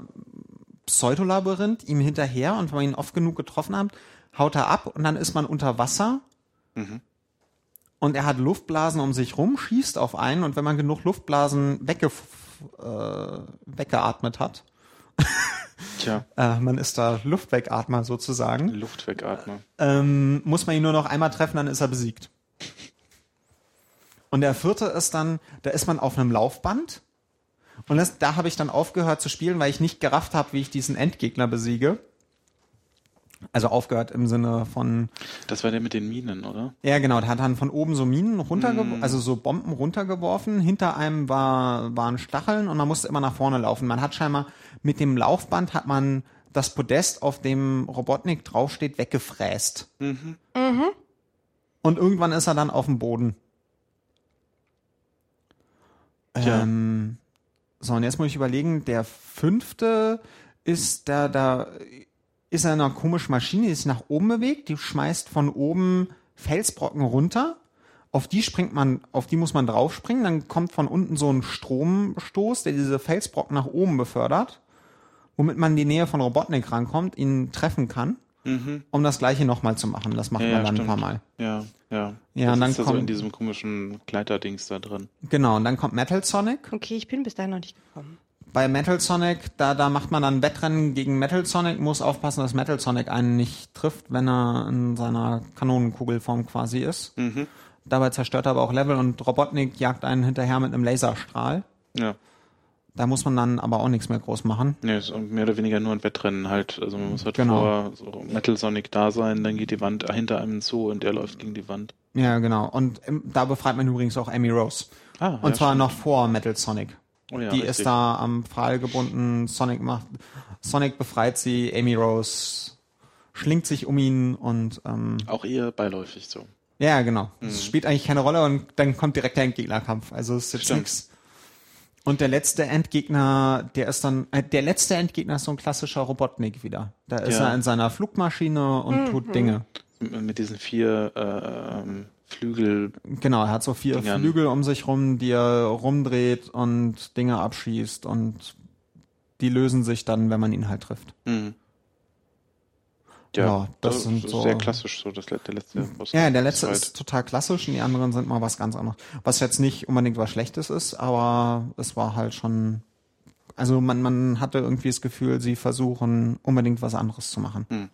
Pseudolabyrinth ihm hinterher und wenn man ihn oft genug getroffen hat, haut er ab und dann ist man unter Wasser. Und er hat Luftblasen um sich rum, schießt auf einen und wenn man genug Luftblasen wegge äh, weggeatmet hat, (laughs) Tja, äh, man ist da Luftwegatmer sozusagen, Luft wegatmen. ähm, muss man ihn nur noch einmal treffen, dann ist er besiegt. Und der vierte ist dann, da ist man auf einem Laufband. Und das, da habe ich dann aufgehört zu spielen, weil ich nicht gerafft habe, wie ich diesen Endgegner besiege. Also aufgehört im Sinne von, Das war der mit den Minen, oder? ja genau, der hat dann von oben so Minen runtergeworfen, also so Bomben runtergeworfen. Hinter einem war, waren Stacheln und man musste immer nach vorne laufen. Man hat scheinbar mit dem Laufband hat man das Podest, auf dem Robotnik draufsteht, weggefräst. Und irgendwann ist er dann auf dem Boden. Tja. Ähm, so, und jetzt muss ich überlegen, der fünfte ist da, da ist er in einer komischen Maschine, die sich nach oben bewegt, die schmeißt von oben Felsbrocken runter. Auf die springt man, auf die muss man draufspringen, dann kommt von unten so ein Stromstoß, der diese Felsbrocken nach oben befördert, womit man in die Nähe von Robotnik rankommt, ihn treffen kann, um das gleiche nochmal zu machen. Das macht Ja, man dann stimmt. ein paar Mal. Ja, ja. Ja, das und dann ist ja so kommt- in diesem komischen Gleiterdings da drin. Genau, und dann kommt Metal Sonic. Okay, ich bin bis dahin noch nicht gekommen. Bei Metal Sonic, da, da macht man dann Wettrennen gegen Metal Sonic, muss aufpassen, dass Metal Sonic einen nicht trifft, wenn er in seiner Kanonenkugelform quasi ist. Dabei zerstört er aber auch Level und Robotnik jagt einen hinterher mit einem Laserstrahl. Ja. Da muss man dann aber auch nichts mehr groß machen. Nee, ist mehr oder weniger nur ein Wettrennen halt. Also man muss halt Genau. vor so Metal Sonic da sein, dann geht die Wand hinter einem zu und der läuft gegen die Wand. Ja, genau. Und da befreit man übrigens auch Amy Rose. Ah, Und ja, zwar stimmt. noch vor Metal Sonic. Oh ja, die richtig. ist da am Pfahl gebunden. Sonic macht, Sonic befreit sie, Amy Rose schlingt sich um ihn und ähm, Auch eher beiläufig so. Ja, genau. Es spielt eigentlich keine Rolle und dann kommt direkt der Endgegnerkampf. Also es ist jetzt Stimmt. nix. Und der letzte Endgegner, der ist dann, äh, der letzte Endgegner ist so ein klassischer Robotnik wieder. Da ist Ja. er in seiner Flugmaschine und tut Dinge. Mit diesen vier äh, ähm, Flügel. Genau, er hat so vier Dingern. Flügel um sich rum, die er rumdreht und Dinge abschießt und die lösen sich dann, wenn man ihn halt trifft. Hm. Ja, das sind ist so- sehr klassisch so, das der letzte Boss. Ja, der letzte ist total klassisch und die anderen sind mal was ganz anderes. Was jetzt nicht unbedingt was Schlechtes ist, aber es war halt schon, also man, man hatte irgendwie das Gefühl, sie versuchen unbedingt was anderes zu machen.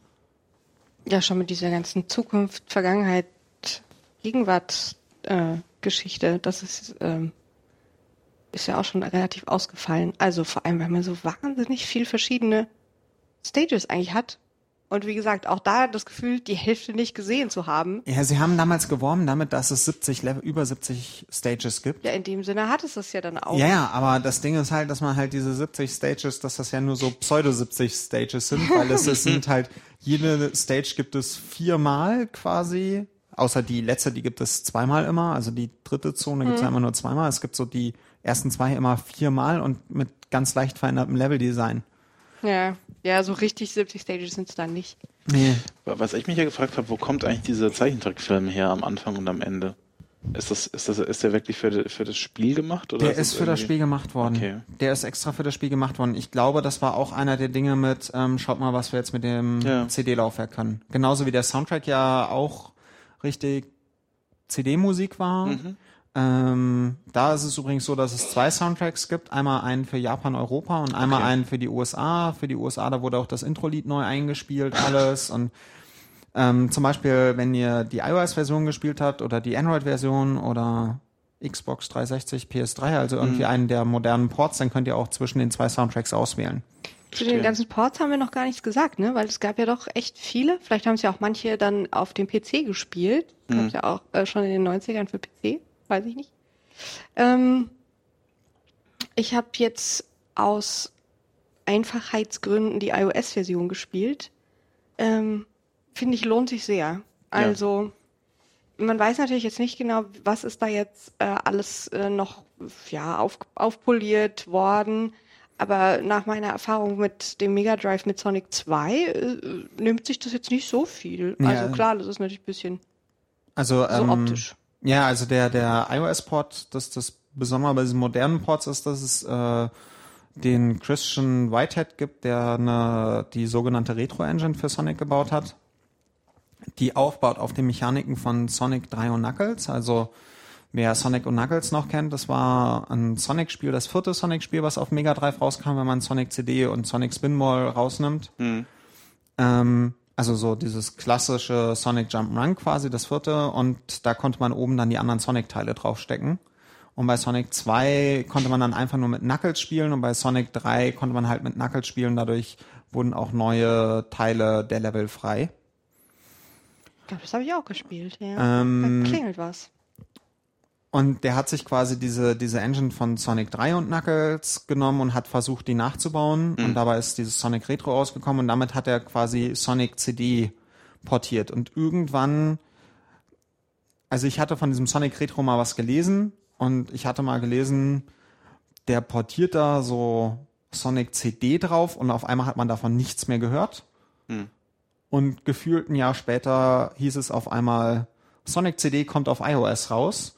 Ja, schon mit dieser ganzen Zukunft, Vergangenheit, Gegenwart äh, das ist, ähm, ist ja auch schon relativ ausgefallen. Also vor allem, weil man so wahnsinnig viel verschiedene Stages eigentlich hat. Und wie gesagt, auch da das Gefühl, die Hälfte nicht gesehen zu haben. Ja, sie haben damals geworben damit, dass es 70 Level, über 70 Stages gibt. Ja, in dem Sinne hat es das ja dann auch. Ja, ja, aber das Ding ist halt, dass man halt diese 70 Stages, dass das ja nur so pseudo 70 Stages sind, weil es, es (laughs) sind halt, jede Stage gibt es viermal quasi, außer die letzte, die gibt es zweimal immer, also die dritte Zone gibt es ja immer nur zweimal. Es gibt so die ersten zwei immer viermal und mit ganz leicht verändertem Leveldesign. Ja, ja, so richtig 70 Stages sind es dann nicht. Nee. Was ich mich ja gefragt habe, wo kommt eigentlich dieser Zeichentrickfilm her am Anfang und am Ende? Ist das, ist das, ist der wirklich für, für das Spiel gemacht? Oder Der ist für das Spiel gemacht worden. Okay. Der ist extra für das Spiel gemacht worden. Ich glaube, das war auch einer der Dinge mit, ähm, schaut mal, was wir jetzt mit dem Ja. CD-Laufwerk können. Genauso wie der Soundtrack ja auch richtig CD-Musik war. Mhm. Ähm, da ist es übrigens so, dass es zwei Soundtracks gibt. Einmal einen für Japan, Europa und einmal Okay. einen für die USA. Für die USA, da wurde auch das Intro-Lied neu eingespielt, alles. (laughs) Und ähm, zum Beispiel, wenn ihr die iOS-Version gespielt habt oder die Android-Version oder Xbox 360, PS3, also irgendwie Mhm. einen der modernen Ports, dann könnt ihr auch zwischen den zwei Soundtracks auswählen. Zu den ganzen Ports haben wir noch gar nichts gesagt, ne? Weil es gab ja doch echt viele. Vielleicht haben es ja auch manche dann auf dem PC gespielt. Gab ja auch äh, schon in den 90ern für PC, weiß ich nicht. Ähm, ich habe jetzt aus Einfachheitsgründen die iOS-Version gespielt. Ähm, Finde ich, lohnt sich sehr. Also, man weiß natürlich jetzt nicht genau, was ist da jetzt äh, alles äh, noch ja, auf, aufpoliert worden. Aber nach meiner Erfahrung mit dem Mega Drive mit Sonic 2 äh, nimmt sich das jetzt nicht so viel. Ja. Also klar, das ist natürlich ein bisschen Also, so ähm, optisch. Ja, also der, der iOS-Port, das, das Besondere bei diesen modernen Ports ist, dass es äh, den Christian Whitehead gibt, der eine, die sogenannte Retro-Engine für Sonic gebaut hat, die aufbaut auf den Mechaniken von Sonic 3 und Knuckles. Also wer Sonic und Knuckles noch kennt, das war ein Sonic-Spiel, das vierte Sonic-Spiel, was auf Mega Drive rauskam, wenn man Sonic CD und Sonic Spinball rausnimmt. Ähm, also so dieses klassische Sonic Jump'n'Run quasi, das vierte. Und da konnte man oben dann die anderen Sonic-Teile draufstecken. Und bei Sonic 2 konnte man dann einfach nur mit Knuckles spielen und bei Sonic 3 konnte man halt mit Knuckles spielen. Dadurch wurden auch neue Teile der Level frei. Ich glaube, das habe ich auch gespielt. Ja. Ähm, da klingelt was. Und der hat sich quasi diese, diese Engine von Sonic 3 und Knuckles genommen und hat versucht, die nachzubauen. Und dabei ist dieses Sonic Retro rausgekommen und damit hat er quasi Sonic CD portiert. Und irgendwann, also ich hatte von diesem Sonic Retro mal was gelesen und ich hatte mal gelesen, der portiert da so Sonic CD drauf und auf einmal hat man davon nichts mehr gehört. Und gefühlt ein Jahr später hieß es auf einmal, Sonic CD kommt auf iOS raus.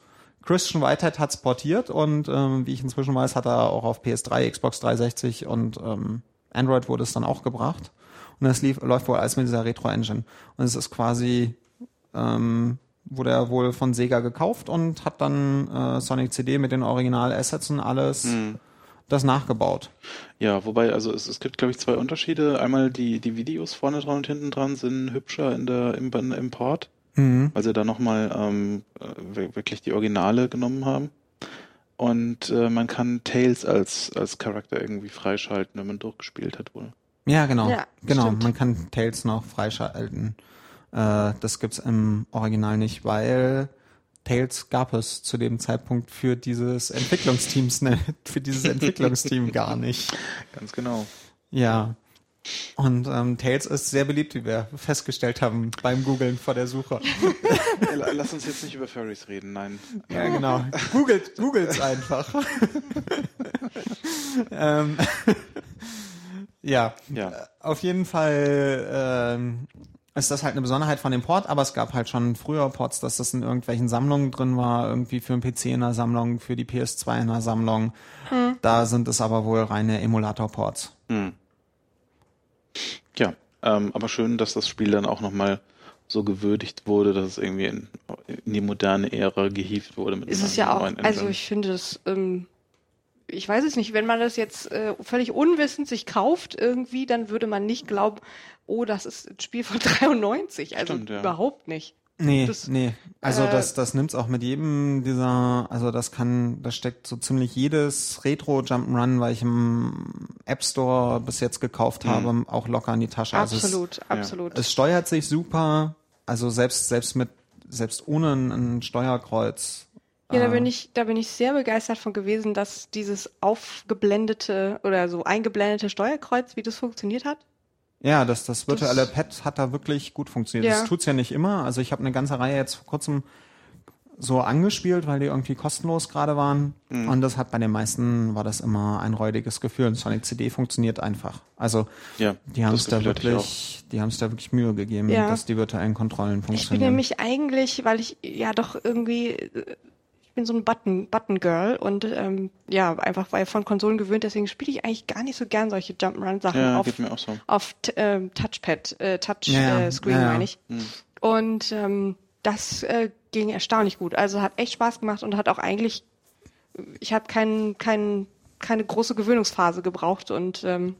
Christian Whitehead hat's portiert und ähm, wie ich inzwischen weiß, hat er auch auf PS3, Xbox 360 und ähm, Android wurde es dann auch gebracht. Und das lief, läuft wohl alles mit dieser Retro-Engine. Und es ist quasi, ähm, wurde er wohl von Sega gekauft und hat dann äh, Sonic CD mit den Original-Assets und alles das nachgebaut. Ja, wobei, also es, es gibt, glaube ich, zwei Unterschiede. Einmal die, die Videos vorne dran und hinten dran sind hübscher in der, im, im Port, Mhm. weil sie da nochmal ähm, äh, wirklich die Originale genommen haben. Und äh, man kann Tails als, als Charakter irgendwie freischalten, wenn man durchgespielt hat wohl. Ja, genau. Ja, genau. stimmt. Man kann Tails noch freischalten. Äh, das gibt's im Original nicht, weil Tails gab es zu dem Zeitpunkt für dieses Entwicklungsteams, (laughs) ne, für dieses Entwicklungsteam gar nicht. Ganz genau. Ja. Und ähm, Tails ist sehr beliebt, wie wir festgestellt haben beim Googlen vor der Suche. (laughs) Lass uns jetzt nicht über Furries reden, nein. Ja, genau. Googelt, googelt's einfach. (laughs) ähm, (laughs) ja. Ja. Auf jeden Fall ähm, ist das halt eine Besonderheit von dem Port, aber es gab halt schon früher Ports, dass das in irgendwelchen Sammlungen drin war, irgendwie für den PC in der Sammlung, für die PS2 in der Sammlung. Da sind es aber wohl reine Emulator-Ports. Hm. Ja, ähm, aber schön, dass das Spiel dann auch nochmal so gewürdigt wurde, dass es irgendwie in, in die moderne Ära gehievt wurde. Mit Ist es ja auch, neuen also Engine. ich finde das, ähm, ich weiß es nicht, wenn man das jetzt äh, völlig unwissend sich kauft irgendwie, dann würde man nicht glauben, oh, das ist ein Spiel von (laughs) 93. Also Stimmt, ja. überhaupt nicht. Nee, Das- nee. Also äh, das, das nimmt's auch mit jedem dieser, also das kann, das steckt so ziemlich jedes Retro Jump'n'Run, weil ich im App Store bis jetzt gekauft habe, auch locker in die Tasche. Also Absolut, absolut. Es, es steuert sich super, also selbst, selbst mit, selbst ohne ein, ein Steuerkreuz. Ja, da äh, bin ich, da bin ich sehr begeistert von gewesen, dass dieses aufgeblendete oder so eingeblendete Steuerkreuz, wie das funktioniert hat. Ja, das, das virtuelle Das- Pad hat da wirklich gut funktioniert. Ja. Das tut's ja nicht immer. Also ich habe eine ganze Reihe jetzt vor kurzem so angespielt, weil die irgendwie kostenlos gerade waren. Mhm. Und das hat bei den meisten war das immer ein räudiges Gefühl. Und Sonic CD funktioniert einfach. Also Ja, die haben es da wirklich, die haben es da wirklich Mühe gegeben, Ja. dass die virtuellen Kontrollen Ich bin funktionieren. nämlich eigentlich, weil ich ja doch irgendwie, äh, bin so ein Button, Button Girl und ähm, ja, einfach weil von Konsolen gewöhnt, deswegen spiele ich eigentlich gar nicht so gern solche Jump'n'Run-Sachen Ja, auf, geht mir auch so. auf ähm, Touchpad, äh, Touch Ja, äh, Screen Ja, ja. meine ich. Hm. Und ähm, das äh, ging erstaunlich gut. Also hat echt Spaß gemacht und hat auch eigentlich, ich habe kein, kein, keine große Gewöhnungsphase gebraucht und ähm,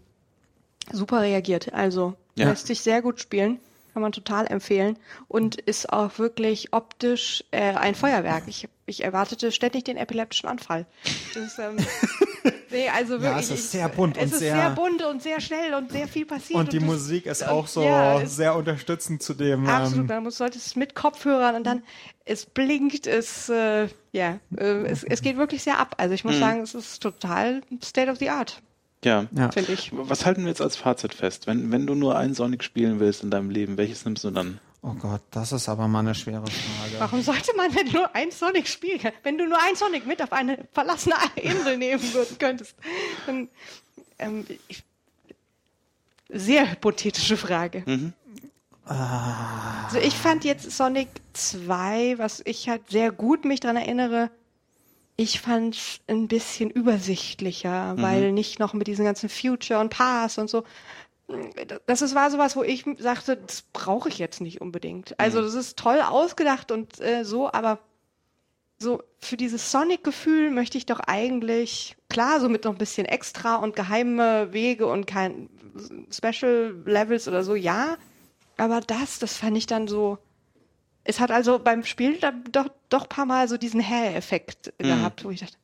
super reagiert. Also Ja. lässt sich sehr gut spielen, kann man total empfehlen und ist auch wirklich optisch äh, ein Feuerwerk. Ich, ich erwartete ständig den epileptischen Anfall. Das ist, ähm, (laughs) nee, also wirklich. es ist ich- sehr bunt es und ist sehr- sehr bunt und sehr schnell und sehr viel passiert. und die das- Musik ist und- auch so ja, sehr unterstützend zu dem. Absolut, Ähm, man muss sollte es mit Kopfhörern und dann es blinkt, es äh, ja, äh, es, es geht wirklich sehr ab. Also ich muss sagen, es ist total State of the Art, Ja. ja. finde ich. Was halten wir jetzt als Fazit fest? Wenn, wenn du nur einen Sonic spielen willst in deinem Leben, welches nimmst du dann? Oh Gott, das ist aber mal eine schwere Frage. Warum sollte man denn nur ein Sonic spielen? Wenn du nur ein Sonic mit auf eine verlassene Insel nehmen könntest, dann ähm, ich, sehr hypothetische Frage. Also ich fand jetzt Sonic 2, was ich halt sehr gut mich dran erinnere, ich fand es ein bisschen übersichtlicher, weil nicht noch mit diesen ganzen Future und Past und so. Das ist, war sowas, wo ich sagte, das brauche ich jetzt nicht unbedingt. Also das ist toll ausgedacht und äh, so, aber so für dieses Sonic-Gefühl möchte ich doch eigentlich, klar, so mit noch ein bisschen extra und geheime Wege und kein Special Levels oder so, ja. Aber das, das fand ich dann so. Es hat also beim Spiel doch, doch ein paar Mal so diesen Hä-Effekt gehabt, wo ich dachte,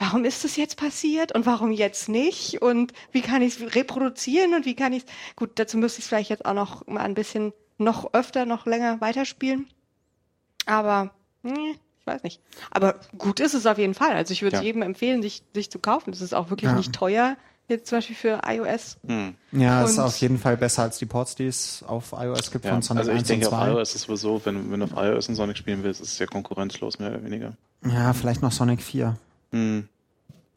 warum ist das jetzt passiert und warum jetzt nicht? Und wie kann ich es reproduzieren und wie kann ich es. Gut, dazu müsste ich es vielleicht jetzt auch noch mal ein bisschen noch öfter, noch länger weiterspielen. Aber, nee, ich weiß nicht. Aber gut ist es auf jeden Fall. Also ich würde es Ja. jedem empfehlen, sich, sich zu kaufen. Das ist auch wirklich Ja. nicht teuer. Jetzt zum Beispiel für iOS. Hm. Ja, ist Und- auf jeden Fall besser als die Ports, die es auf iOS gibt Ja, von Sonic also ich 1 denke, und auf 2. iOS ist es sowieso, wenn, wenn du auf iOS einen Sonic spielen willst, ist es ja konkurrenzlos, mehr oder weniger. Ja, vielleicht noch Sonic 4. Hm.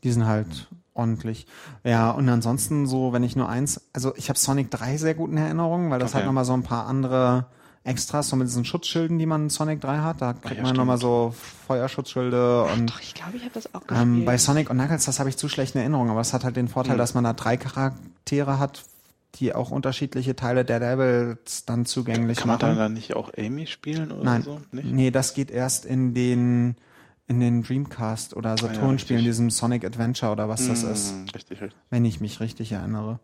Die sind halt ordentlich. Ja, und ansonsten so, wenn ich nur eins, also ich habe Sonic 3 sehr gut in Erinnerung, weil das Okay. halt nochmal so ein paar andere Extras, so mit diesen Schutzschilden, die man in Sonic 3 hat. Da kriegt ja, man nochmal so Feuerschutzschilde und Doch, ich glaube, ich habe das auch gespielt. ähm, bei Sonic und Knuckles, das habe ich zu schlecht in Erinnerung, aber es hat halt den Vorteil, dass man da drei Charaktere hat, die auch unterschiedliche Teile der Levels dann zugänglich Kann man machen. dann, dann nicht auch Amy spielen oder Nein, so? Nicht? nee, das geht erst in den in den Dreamcast oder Saturn-Spielen, richtig. diesem Sonic Adventure oder was das ist, Hm, Richtig, richtig. wenn ich mich richtig erinnere.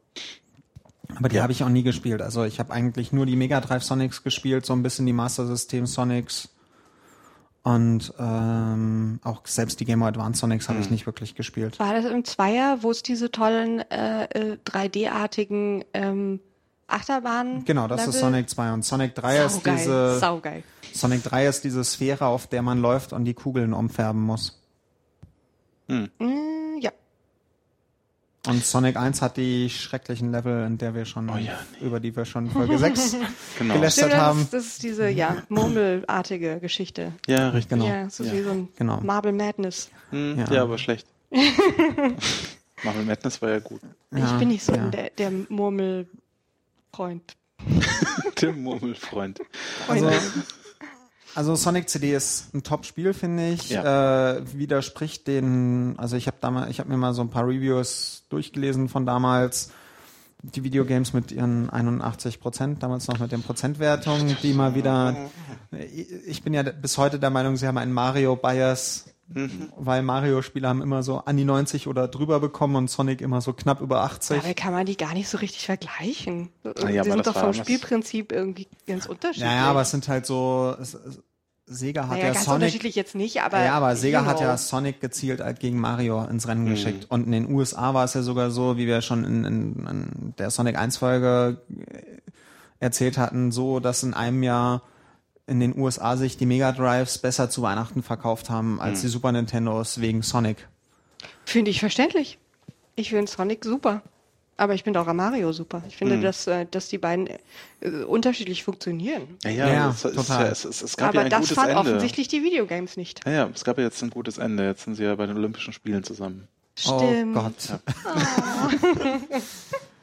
Aber die habe ich auch nie gespielt. Also ich habe eigentlich nur die Mega Drive Sonics gespielt, so ein bisschen die Master System Sonics und ähm, auch selbst die Game Boy Advance Sonics habe ich nicht wirklich gespielt. War das im Zweier, wo es diese tollen äh, äh, 3D-artigen ähm, Achterbahnen Genau, das ist Sonic 2 und Sonic 3 ist Saugeil, diese saugeil. Sonic 3 ist diese Sphäre, auf der man läuft und die Kugeln umfärben muss. Mm, ja. Und Sonic 1 hat die schrecklichen Level, in der wir schon, Oh ja, über die wir schon Folge 6 (laughs) Genau. gelästert Stimmt, das, haben. ist, das ist diese, ja, Murmelartige Geschichte. Ja, richtig. Genau. Ja, so Ja. wie so ein Genau. Marble Madness. Hm, Ja. ja. aber schlecht. (laughs) Marvel Madness war ja gut. ich bin nicht so ja. der, der Murmelfreund. (laughs) Der Murmelfreund. Also, also Sonic CD ist ein Top-Spiel, finde ich. Ja. Äh, widerspricht den, also ich habe damals, ich habe mir mal so ein paar Reviews durchgelesen von damals. Die Videogames mit ihren 81 Prozent, damals noch mit den Prozentwertungen, die mal wieder. Ich bin ja bis heute der Meinung, sie haben einen Mario Bias, weil Mario-Spiele haben immer so an die 90 oder drüber bekommen und Sonic immer so knapp über 80. Dabei kann man die gar nicht so richtig vergleichen. ja, die sind doch vom Spielprinzip irgendwie ganz unterschiedlich. Naja, aber es sind halt so, es, es- Sega hat naja, ja ganz Sonic, unterschiedlich jetzt nicht, aber. ja, aber Sega hat ja Sonic gezielt halt gegen Mario ins Rennen geschickt. Und in den USA war es ja sogar so, wie wir schon in, in, in der Sonic 1 Folge äh, erzählt hatten, so, dass in einem Jahr in den USA sich die Mega Drives besser zu Weihnachten verkauft haben als die Super Nintendos wegen Sonic. Finde ich verständlich. Ich finde Sonic super. Aber ich finde auch Mario super. Ich Hm. finde, dass, äh, dass die beiden äh, unterschiedlich funktionieren. Ja, ja, Ja, es, ist total. ja, es, es, es gab Aber ja ein das gutes fand Ende. offensichtlich die Videogames nicht. Ja, ja, es gab ja jetzt ein gutes Ende. Jetzt sind sie ja bei den Olympischen Spielen zusammen. Stimmt. Oh Gott. Ja, (laughs) (laughs)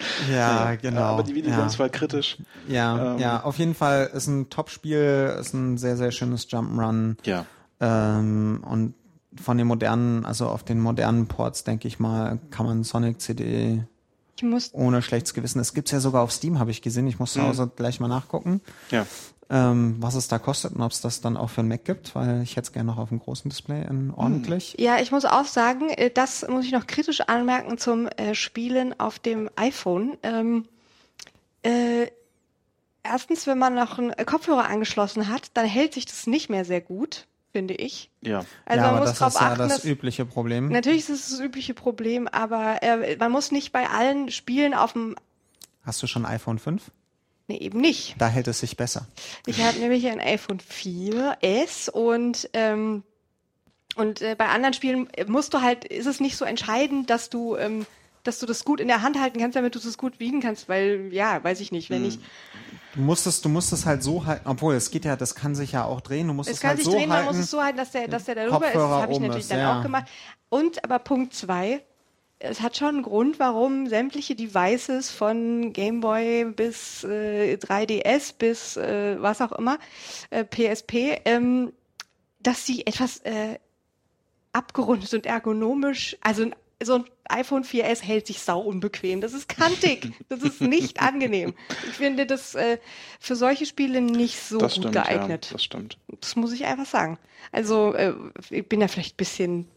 genau. Aber die Videogames ja. war kritisch. Ja, Ähm, ja, auf jeden Fall ist ein Top-Spiel, ist ein sehr, sehr schönes Jump'n'Run. Ja. Ähm, und von den modernen, also auf den modernen Ports, denke ich mal, kann man Sonic CD Ich muss, ohne schlechtes Gewissen. Es gibt's ja sogar auf Steam, habe ich gesehen. Ich muss zu Hause gleich mal nachgucken, Ja. Ähm, was es da kostet und ob es das dann auch für einen Mac gibt, weil ich hätte es gerne noch auf dem großen Display in ordentlich. ja, ich muss auch sagen, äh, das muss ich noch kritisch anmerken zum äh, Spielen auf dem iPhone. Ähm, äh, erstens, wenn man noch einen Kopfhörer angeschlossen hat, dann hält sich das nicht mehr sehr gut, finde ich. Ja. Also ja, man aber muss das darauf ist ja achten, das dass übliche Problem. Natürlich ist es das übliche Problem, aber äh, man muss nicht bei allen Spielen auf dem Hast du schon iPhone 5? Nee, eben nicht. Da hält es sich besser. Ich habe nämlich ein iPhone 4S und ähm, und äh, bei anderen Spielen musst du halt, ist es nicht so entscheidend, dass du ähm, dass du das gut in der Hand halten kannst, damit du es gut wiegen kannst, weil ja, weiß ich nicht, wenn ich Du musst es, du musst es halt so halten, obwohl es geht ja, das kann sich ja auch drehen. Du musst es es, kann halt sich so drehen, man halten. muss es so halten, dass der dass der darüber ist. Das Kopfhörer habe ich natürlich ist, dann ja. auch gemacht. Und aber Punkt zwei es hat schon einen Grund, warum sämtliche Devices von Game Boy bis äh, 3DS bis äh, was auch immer, äh, PSP, ähm, dass sie etwas äh, abgerundet und ergonomisch, also ein- so ein iPhone 4S hält sich sau unbequem. Das ist kantig. (laughs) Das ist nicht angenehm. Ich finde das äh, für solche Spiele nicht so Das gut stimmt, geeignet. ja. Das stimmt. Das muss ich einfach sagen. Also, äh, ich bin da vielleicht ein bisschen,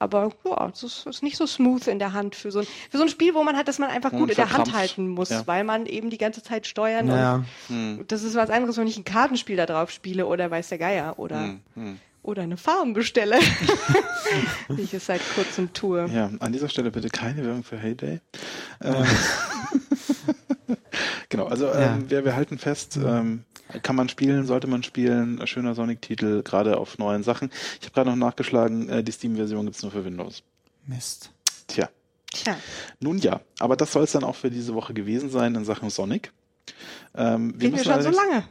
aber ja, es ist, ist nicht so smooth in der Hand für so ein, für so ein Spiel, wo man hat, dass man einfach gut in der Hand halten muss, Ja. weil man eben die ganze Zeit steuern Ja. und das ist was anderes, wenn ich ein Kartenspiel da drauf spiele oder weiß der Geier oder, Hm, hm. oder eine Farm bestelle, (laughs) die ich es seit kurzem tue. Ja, an dieser Stelle bitte keine Werbung für Heyday. (laughs) Ähm, (laughs) genau, also Ja. ähm, wir, wir halten fest, ähm, kann man spielen, sollte man spielen, schöner Sonic-Titel, gerade auf neuen Sachen. Ich habe gerade noch nachgeschlagen, äh, die Steam-Version gibt's nur für Windows. Mist. Tja, Tja, nun ja, aber das soll es dann auch für diese Woche gewesen sein in Sachen Sonic. Ähm, sind wir müssen schon so lange?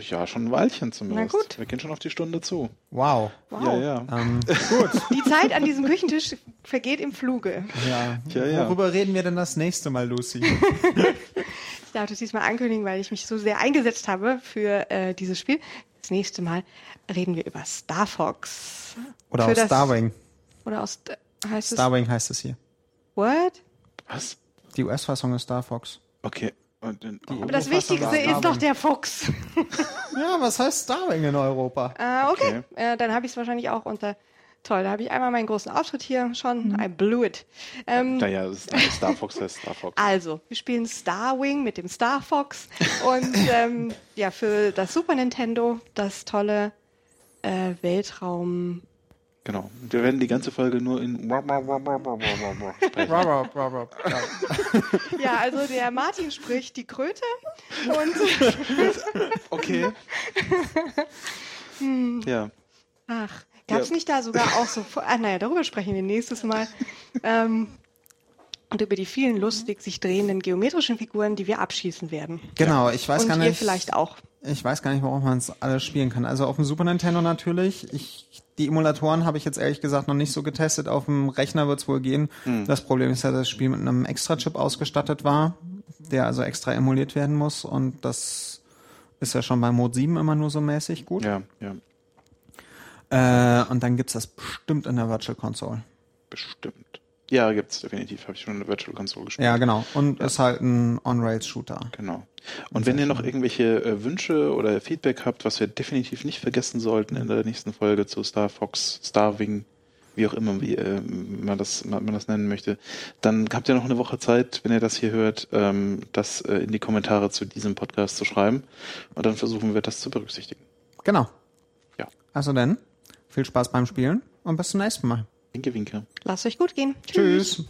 Ja, schon ein Weilchen zumindest. Na gut. Wir gehen schon auf die Stunde zu. Wow. Wow. Ja, ja. Ähm, (laughs) gut. Die Zeit an diesem Küchentisch vergeht im Fluge. Ja. Ja, ja. Worüber reden wir denn das nächste Mal, Lucy? (laughs) Ich darf das diesmal ankündigen, weil ich mich so sehr eingesetzt habe für äh, dieses Spiel. Das nächste Mal reden wir über Star Fox. Oder Für aus Starwing. Oder aus heißt es Starwing heißt es hier. What? Was? Die US-Fassung ist Star Fox. Okay. Und, in- oh. Aber das Wichtigste ist doch der Fuchs. (laughs) Ja, was heißt Starwing in Europa? Ah, okay. Okay. Äh, dann habe ich es wahrscheinlich auch unter. Toll, da habe ich einmal meinen großen Auftritt hier schon. Mhm. I blew it. Ähm, Naja, ist, Star Fox heißt Star Fox. Also, wir spielen Starwing mit dem Star Fox und (laughs) ähm, ja, für das Super Nintendo das tolle äh, Weltraum. Genau. Wir werden die ganze Folge nur in (laughs) (laughs) Ja, also der Martin spricht die Kröte und Okay. Ja. ach, gab's Ja. nicht da sogar auch so, ah, naja, darüber sprechen wir nächstes Mal. Ähm, und über die vielen lustig sich drehenden geometrischen Figuren, die wir abschießen werden. Genau, ich weiß und gar ihr nicht. vielleicht auch. Ich weiß gar nicht, worauf man es alles spielen kann. Also auf dem Super Nintendo natürlich. Ich, die Emulatoren habe ich jetzt ehrlich gesagt noch nicht so getestet. Auf dem Rechner wird es wohl gehen. Das Problem ist ja, dass das Spiel mit einem Extra-Chip ausgestattet war, der also extra emuliert werden muss. Und das ist ja schon bei Mode 7 immer nur so mäßig gut. Ja, ja. Äh, und dann gibt's das bestimmt in der Virtual Console. Bestimmt. Ja, gibt's definitiv. Habe ich schon in der Virtual Console gespielt. Ja, genau. Und ist halt ein On-Rails-Shooter. Genau. Und wenn ihr noch irgendwelche äh, Wünsche oder Feedback habt, was wir definitiv nicht vergessen sollten in der nächsten Folge zu Star Fox, Starwing, wie auch immer wie, äh, man, das, man, man das nennen möchte, dann habt ihr noch eine Woche Zeit, wenn ihr das hier hört, ähm, das äh, in die Kommentare zu diesem Podcast zu schreiben. Und dann versuchen wir das zu berücksichtigen. Genau. Ja. Also dann, viel Spaß beim Spielen und bis zum nächsten Mal. Winke, winke. Lasst euch gut gehen. Tschüss.